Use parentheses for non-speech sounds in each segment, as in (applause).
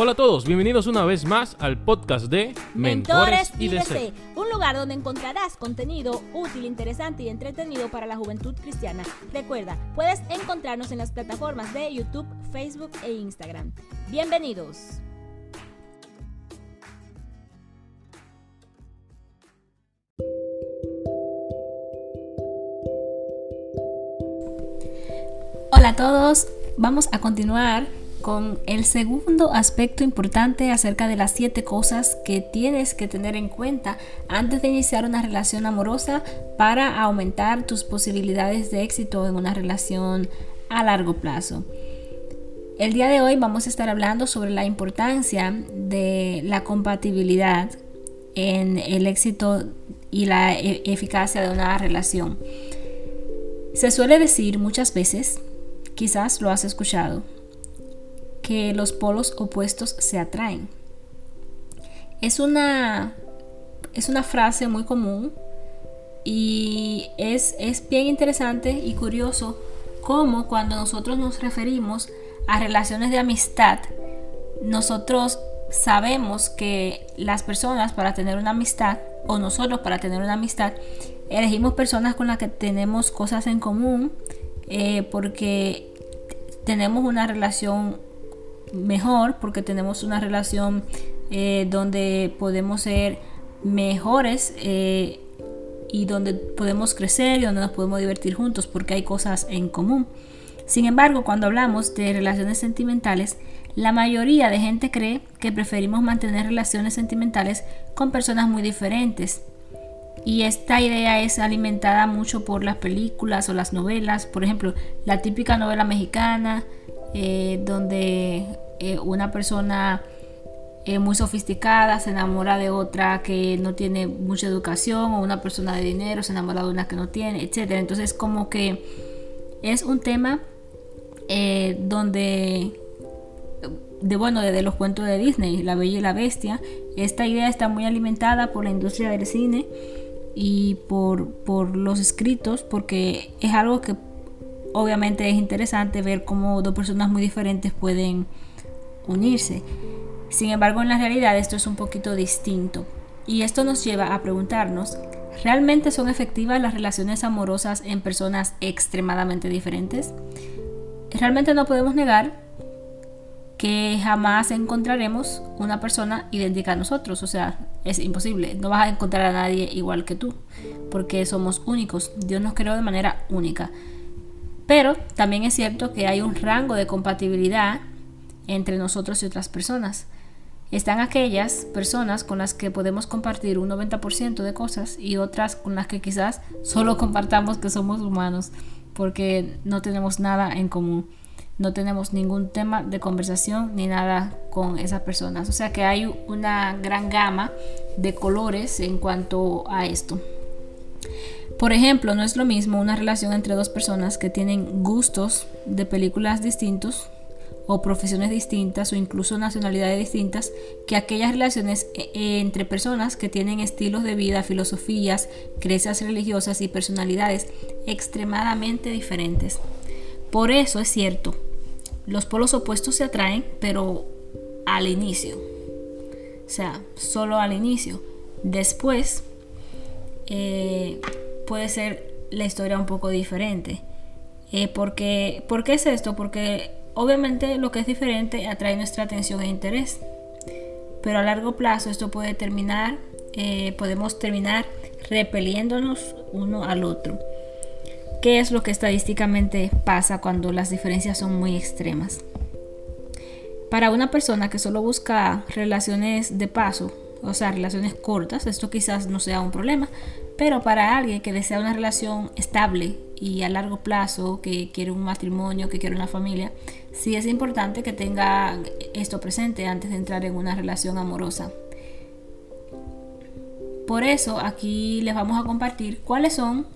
Hola a todos, bienvenidos una vez más al podcast de Mentores, IDC, un lugar donde encontrarás contenido útil, interesante y entretenido para la juventud cristiana. Recuerda, puedes encontrarnos en las plataformas de YouTube, Facebook e Instagram. Bienvenidos. Hola a todos, vamos a continuar con el segundo aspecto importante acerca de las siete cosas que tienes que tener en cuenta antes de iniciar una relación amorosa para aumentar tus posibilidades de éxito en una relación a largo plazo. El día de hoy vamos a estar hablando sobre la importancia de la compatibilidad en el éxito y la e-, eficacia de una relación. Se suele decir muchas veces, quizás lo has escuchado, que los polos opuestos se atraen. Es una, es una frase muy común y es, es bien interesante y curioso cómo cuando nosotros nos referimos a relaciones de amistad, nosotros sabemos que las personas para tener una amistad, o nosotros para tener una amistad, elegimos personas con las que tenemos cosas en común, eh, porque tenemos una relación mejor porque tenemos una relación eh, donde podemos ser mejores eh, y donde podemos crecer y donde nos podemos divertir juntos porque hay cosas en común. Sin embargo, cuando hablamos de relaciones sentimentales, la mayoría de gente cree que preferimos mantener relaciones sentimentales con personas muy diferentes. Y esta idea es alimentada mucho por las películas o las novelas. Por ejemplo, la típica novela mexicana, eh, donde eh, una persona eh, muy sofisticada se enamora de otra que no tiene mucha educación o una persona de dinero se enamora de una que no tiene, etc. Entonces como que es un tema donde de bueno, desde los cuentos de Disney, La Bella y la Bestia, esta idea está muy alimentada por la industria del cine y por, por los escritos, porque es algo que obviamente es interesante ver cómo dos personas muy diferentes pueden unirse. Sin embargo, en la realidad esto es un poquito distinto. Y esto nos lleva a preguntarnos, ¿realmente son efectivas las relaciones amorosas en personas extremadamente diferentes? Realmente no podemos negar que jamás encontraremos una persona idéntica a nosotros. O sea, es imposible. No vas a encontrar a nadie igual que tú, porque somos únicos. Dios nos creó de manera única. Pero también es cierto que hay un rango de compatibilidad entre nosotros y otras personas. Están aquellas personas con las que podemos compartir un 90% de cosas y otras con las que quizás solo compartamos que somos humanos porque no tenemos nada en común. No tenemos ningún tema de conversación ni nada con esas personas. O sea que hay una gran gama de colores en cuanto a esto. Por ejemplo, no es lo mismo una relación entre dos personas que tienen gustos de películas distintos o profesiones distintas o incluso nacionalidades distintas que aquellas relaciones eh, eh, entre personas que tienen estilos de vida, filosofías, creencias religiosas y personalidades extremadamente diferentes. Por eso es cierto, los polos opuestos se atraen, pero al inicio. O sea, solo al inicio. Después, eh, puede ser la historia un poco diferente. Eh, porque, ¿Por qué es esto? Porque obviamente lo que es diferente atrae nuestra atención e interés. Pero a largo plazo esto puede terminar, eh, podemos terminar repeliéndonos uno al otro. ¿Qué es lo que estadísticamente pasa cuando las diferencias son muy extremas? Para una persona que solo busca relaciones de paso, o sea, relaciones cortas, esto quizás no sea un problema, pero para alguien que desea una relación estable y a largo plazo, que quiere un matrimonio, que quiere una familia, sí es importante que tenga esto presente antes de entrar en una relación amorosa. Por eso aquí les vamos a compartir cuáles son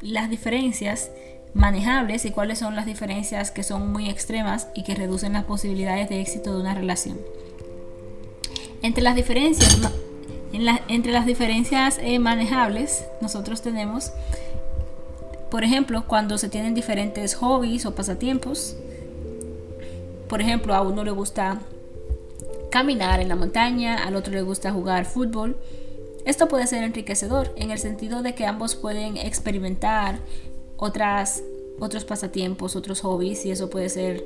las diferencias manejables y cuáles son las diferencias que son muy extremas y que reducen las posibilidades de éxito de una relación. Entre las diferencias entre las diferencias eh, manejables, nosotros tenemos, por ejemplo, cuando se tienen diferentes hobbies o pasatiempos. Por ejemplo, a uno le gusta caminar en la montaña, al otro le gusta jugar fútbol. Esto puede ser enriquecedor en el sentido de que ambos pueden experimentar otras, otros pasatiempos, otros hobbies y eso puede ser,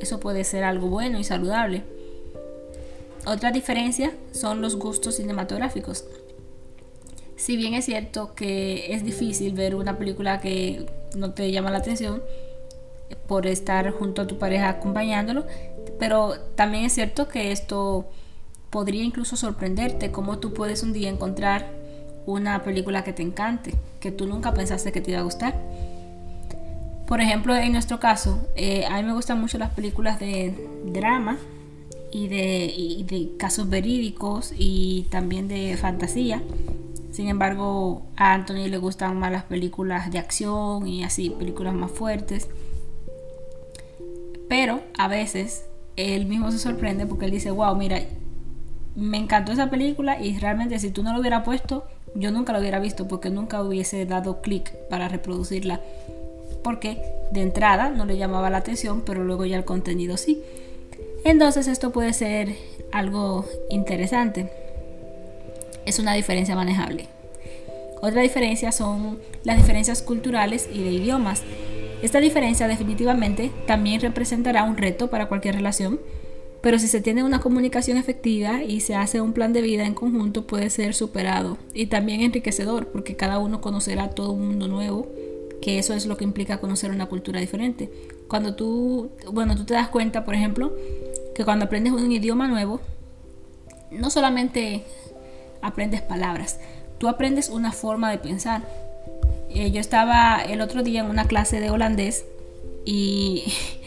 eso puede ser algo bueno y saludable. Otra diferencia son los gustos cinematográficos. Si bien es cierto que es difícil ver una película que no te llama la atención por estar junto a tu pareja acompañándolo, pero también es cierto que esto podría incluso sorprenderte, como tú puedes un día encontrar una película que te encante, que tú nunca pensaste que te iba a gustar. Por ejemplo, en nuestro caso, eh, a mí me gustan mucho las películas de drama y de, de casos verídicos y también de fantasía. Sin embargo, a Anthony le gustan más las películas de acción y así, películas más fuertes. Pero a veces él mismo se sorprende porque él dice, wow, mira, me encantó esa película y realmente si tú no lo hubieras puesto, yo nunca lo hubiera visto porque nunca hubiese dado clic para reproducirla. Porque de entrada no le llamaba la atención, pero luego ya el contenido sí. Entonces esto puede ser algo interesante. Es una diferencia manejable. Otra diferencia son las diferencias culturales y de idiomas. Esta diferencia definitivamente también representará un reto para cualquier relación pero si se tiene una comunicación efectiva y se hace un plan de vida en conjunto puede ser superado y también enriquecedor porque cada uno conocerá todo un mundo nuevo, que eso es lo que implica conocer una cultura diferente. Cuando tú, bueno, tú te das cuenta, por ejemplo, que cuando aprendes un idioma nuevo, no solamente aprendes palabras, tú aprendes una forma de pensar. Eh, yo estaba el otro día en una clase de holandés y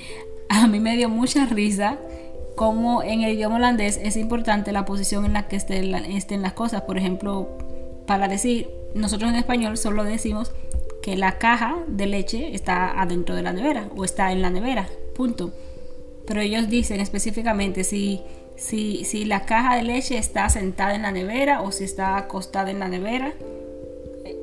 (laughs) a mí me dio mucha risa como en el idioma holandés es importante la posición en la que estén, estén las cosas. Por ejemplo, para decir, nosotros en español solo decimos que la caja de leche está adentro de la nevera o está en la nevera, punto. Pero ellos dicen específicamente si, si, si la caja de leche está sentada en la nevera o si está acostada en la nevera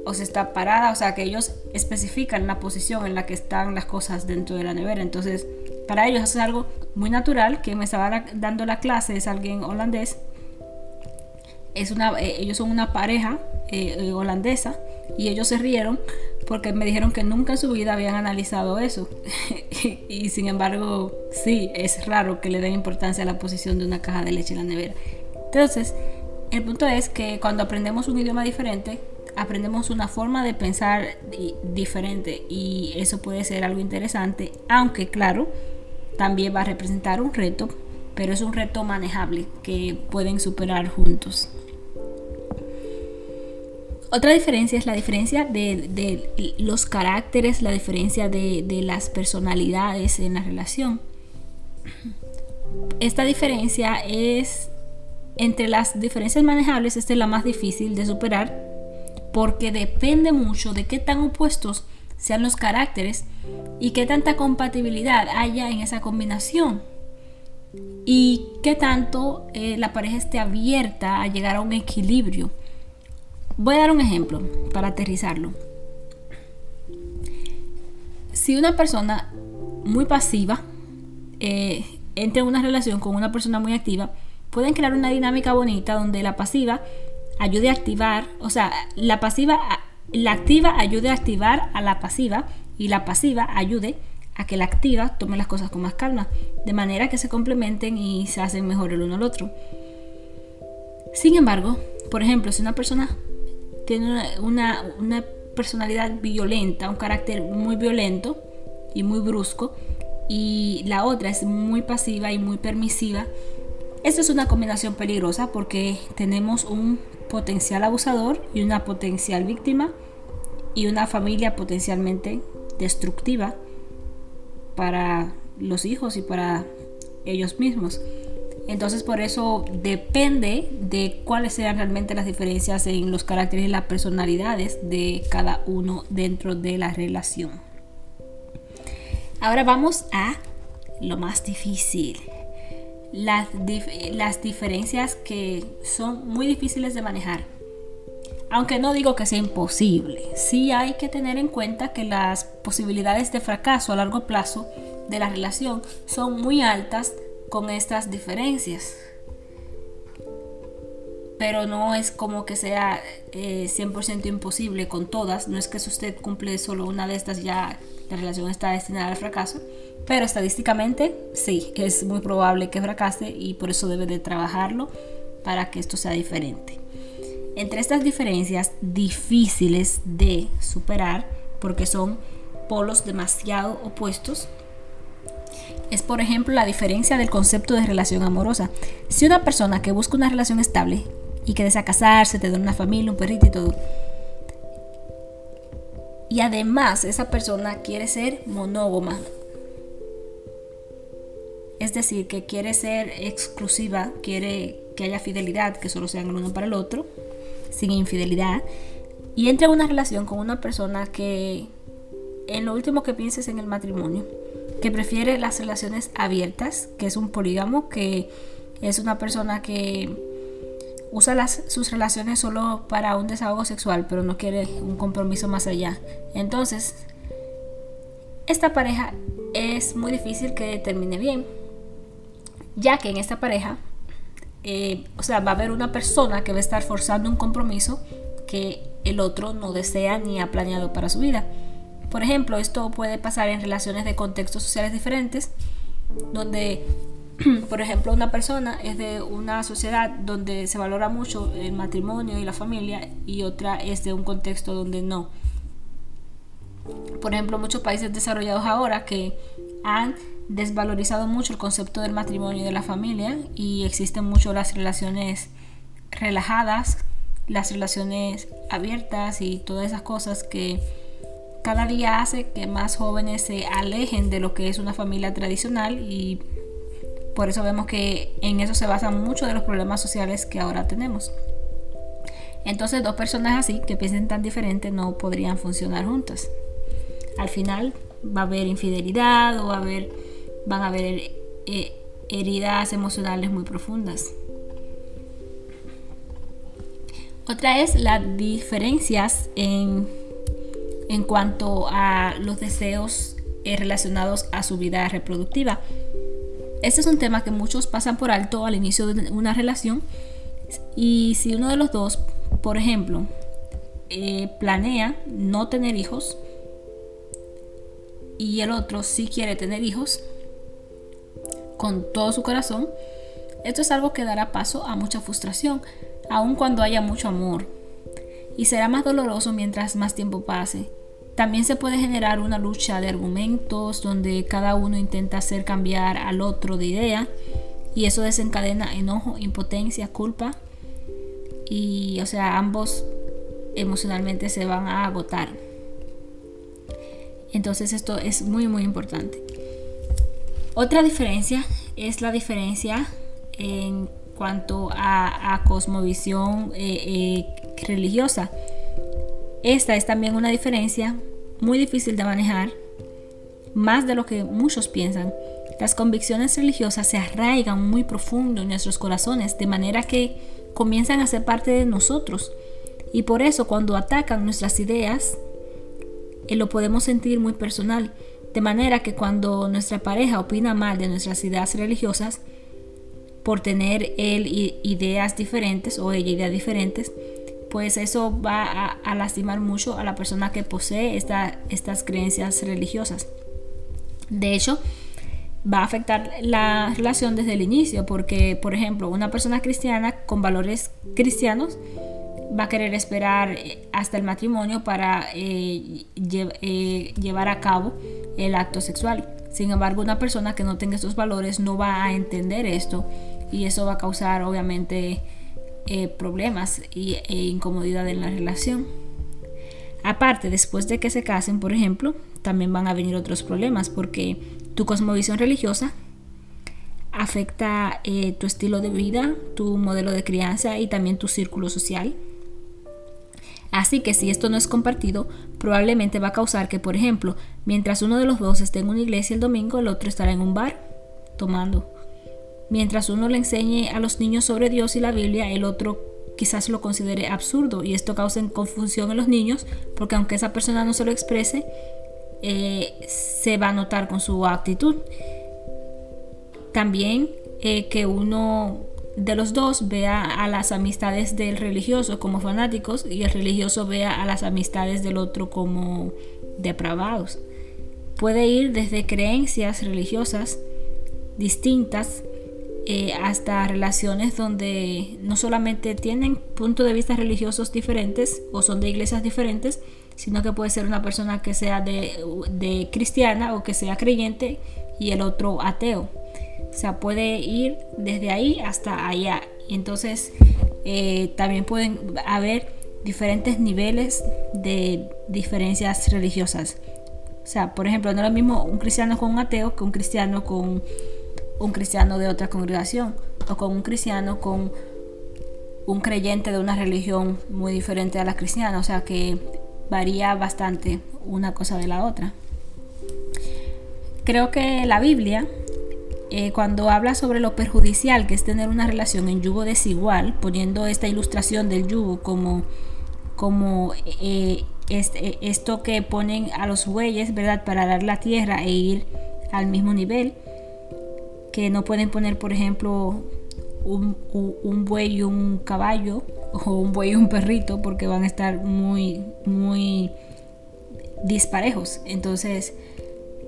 o si está parada, o sea que ellos especifican la posición en la que están las cosas dentro de la nevera. Entonces, para ellos es algo muy natural. Que me estaba dando la clase es alguien holandés. Es una, eh, ellos son una pareja eh, eh, holandesa y ellos se rieron porque me dijeron que nunca en su vida habían analizado eso. (laughs) y sin embargo, sí, es raro que le den importancia a la posición de una caja de leche en la nevera. Entonces, el punto es que cuando aprendemos un idioma diferente, aprendemos una forma de pensar diferente y eso puede ser algo interesante, aunque claro, también va a representar un reto, pero es un reto manejable que pueden superar juntos. Otra diferencia es la diferencia de, los caracteres, la diferencia de, de, las personalidades en la relación. Esta diferencia es, entre las diferencias manejables, esta es la más difícil de superar porque depende mucho de qué tan opuestos sean los caracteres y qué tanta compatibilidad haya en esa combinación y qué tanto eh, la pareja esté abierta a llegar a un equilibrio. Voy a dar un ejemplo para aterrizarlo. Si una persona muy pasiva eh, entra en una relación con una persona muy activa, pueden crear una dinámica bonita donde la pasiva ayude a activar, o sea, la pasiva la activa ayude a activar a la pasiva y la pasiva ayude a que la activa tome las cosas con más calma, de manera que se complementen y se hacen mejor el uno al otro. Sin embargo, por ejemplo, si una persona tiene una, una personalidad violenta, un carácter muy violento y muy brusco, y la otra es muy pasiva y muy permisiva, esta es una combinación peligrosa porque tenemos un potencial abusador y una potencial víctima y una familia potencialmente destructiva para los hijos y para ellos mismos. Entonces por eso depende de cuáles sean realmente las diferencias en los caracteres y las personalidades de cada uno dentro de la relación. Ahora vamos a lo más difícil las, las diferencias que son muy difíciles de manejar. Aunque no digo que sea imposible, sí hay que tener en cuenta que las posibilidades de fracaso a largo plazo de la relación son muy altas con estas diferencias. pero no es como que sea 100% eh, imposible con todas. No es que si usted cumple solo una de estas ya la relación está destinada al fracaso. Pero estadísticamente sí, es muy probable que fracase y por eso debe de trabajarlo para que esto sea diferente. Entre estas diferencias difíciles de superar, porque son polos demasiado opuestos, es por ejemplo la diferencia del concepto de relación amorosa. Si una persona que busca una relación estable y que desea casarse, tener una familia, un perrito y todo, y además esa persona quiere ser monógama, es decir, que quiere ser exclusiva, quiere que haya fidelidad, que solo sean el uno para el otro, sin infidelidad, y entra en una relación con una persona que en lo último que pienses en el matrimonio, que prefiere las relaciones abiertas, que es un polígamo, que es una persona que usa sus relaciones solo para un desahogo sexual, pero no quiere un compromiso más allá. Entonces, esta pareja es muy difícil que termine bien, ya que en esta pareja, eh, o sea, va a haber una persona que va a estar forzando un compromiso que el otro no desea ni ha planeado para su vida. Por ejemplo, esto puede pasar en relaciones de contextos sociales diferentes, donde, (clears throat) por ejemplo, una persona es de una sociedad donde se valora mucho el matrimonio y la familia y otra es de un contexto donde no. Por ejemplo, muchos países desarrollados ahora que han desvalorizado mucho el concepto del matrimonio y de la familia y existen mucho las relaciones relajadas, las relaciones abiertas y todas esas cosas que cada día hace que más jóvenes se alejen de lo que es una familia tradicional y por eso vemos que en eso se basan muchos de los problemas sociales que ahora tenemos. Entonces dos personas así que piensen tan diferente no podrían funcionar juntas. Al final va a haber infidelidad o va a haber, van a haber eh, heridas emocionales muy profundas. Otra es las diferencias en en cuanto a los deseos eh, relacionados a su vida reproductiva. Este es un tema que muchos pasan por alto al inicio de una relación y si uno de los dos, por ejemplo, eh, planea no tener hijos y el otro sí quiere tener hijos con todo su corazón, esto es algo que dará paso a mucha frustración, aun cuando haya mucho amor. Y será más doloroso mientras más tiempo pase. También se puede generar una lucha de argumentos donde cada uno intenta hacer cambiar al otro de idea y eso desencadena enojo, impotencia, culpa y o sea, ambos emocionalmente se van a agotar. Entonces esto es muy muy importante. Otra diferencia es la diferencia en cuanto a, cosmovisión eh, eh, religiosa. Esta es también una diferencia muy difícil de manejar, más de lo que muchos piensan. Las convicciones religiosas se arraigan muy profundo en nuestros corazones, de manera que comienzan a ser parte de nosotros. Y por eso cuando atacan nuestras ideas, eh, lo podemos sentir muy personal. De manera que cuando nuestra pareja opina mal de nuestras ideas religiosas, por tener él ideas diferentes o ella ideas diferentes, pues eso va a, lastimar mucho a la persona que posee estas creencias religiosas. De hecho, va a afectar la relación desde el inicio, porque, por ejemplo, una persona cristiana con valores cristianos va a querer esperar eh, hasta el matrimonio para eh, eh, llevar a cabo el acto sexual. Sin embargo, una persona que no tenga estos valores no va a entender esto y eso va a causar obviamente eh, problemas y, e incomodidad en la relación. Aparte, después de que se casen, por ejemplo, también van a venir otros problemas porque tu cosmovisión religiosa afecta eh, tu estilo de vida, tu modelo de crianza y también tu círculo social. Así que si esto no es compartido, probablemente va a causar que, por ejemplo, mientras uno de los dos esté en una iglesia el domingo, el otro estará en un bar tomando Mientras uno le enseñe a los niños sobre Dios y la Biblia, el otro quizás lo considere absurdo y esto causa confusión en los niños porque aunque esa persona no se lo exprese, eh, se va a notar con su actitud. También eh, que uno de los dos vea a las amistades del religioso como fanáticos y el religioso vea a las amistades del otro como depravados. Puede ir desde creencias religiosas distintas eh, hasta relaciones donde no solamente tienen puntos de vista religiosos diferentes o son de iglesias diferentes, sino que puede ser una persona que sea de, cristiana o que sea creyente y el otro ateo. O sea, puede ir desde ahí hasta allá. Entonces, eh, también pueden haber diferentes niveles de diferencias religiosas. O sea, por ejemplo, no es lo mismo un cristiano con un ateo que un cristiano con un cristiano de otra congregación o con un cristiano con un creyente de una religión muy diferente a la cristiana, o sea que varía bastante una cosa de la otra. Creo que la Biblia, eh, cuando habla sobre lo perjudicial que es tener una relación en yugo desigual, poniendo esta ilustración del yugo como, como eh, este, esto que ponen a los bueyes, ¿verdad?, para dar la tierra e ir al mismo nivel, que no pueden poner, por ejemplo, un, buey y un caballo (laughs) o un buey y un perrito porque van a estar muy, muy disparejos. Entonces,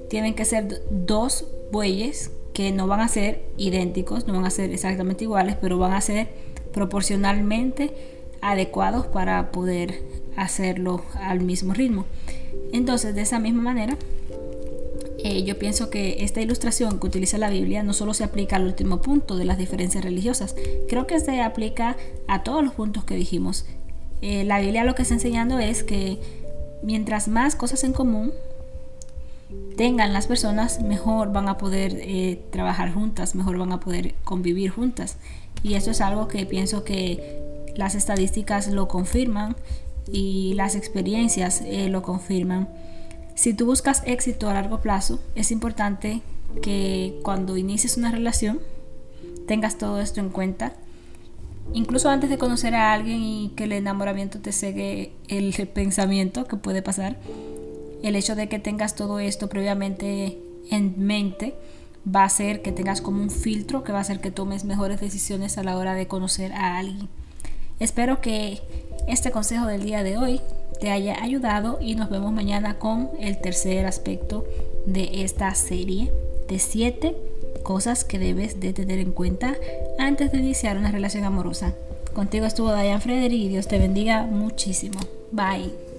tienen que ser dos bueyes que no van a ser idénticos, no van a ser exactamente iguales, pero van a ser proporcionalmente adecuados para poder hacerlo al mismo ritmo. Entonces, de esa misma manera, eh, yo pienso que esta ilustración que utiliza la Biblia no solo se aplica al último punto de las diferencias religiosas, creo que se aplica a todos los puntos que dijimos. Eh, la Biblia lo que está enseñando es que mientras más cosas en común tengan las personas, mejor van a poder eh, trabajar juntas, mejor van a poder convivir juntas. Y eso es algo que pienso que las estadísticas lo confirman y las experiencias lo confirman. Si tú buscas éxito a largo plazo, es importante que cuando inicies una relación tengas todo esto en cuenta. Incluso antes de conocer a alguien y que el enamoramiento te cegue el (laughs) pensamiento que puede pasar, el hecho de que tengas todo esto previamente en mente va a hacer que tengas como un filtro que va a hacer que tomes mejores decisiones a la hora de conocer a alguien. Espero que este consejo del día de hoy te haya ayudado y nos vemos mañana con el tercer aspecto de esta serie de 7 cosas que debes de tener en cuenta antes de iniciar una relación amorosa. Contigo estuvo Diane Frederick y Dios te bendiga muchísimo. Bye.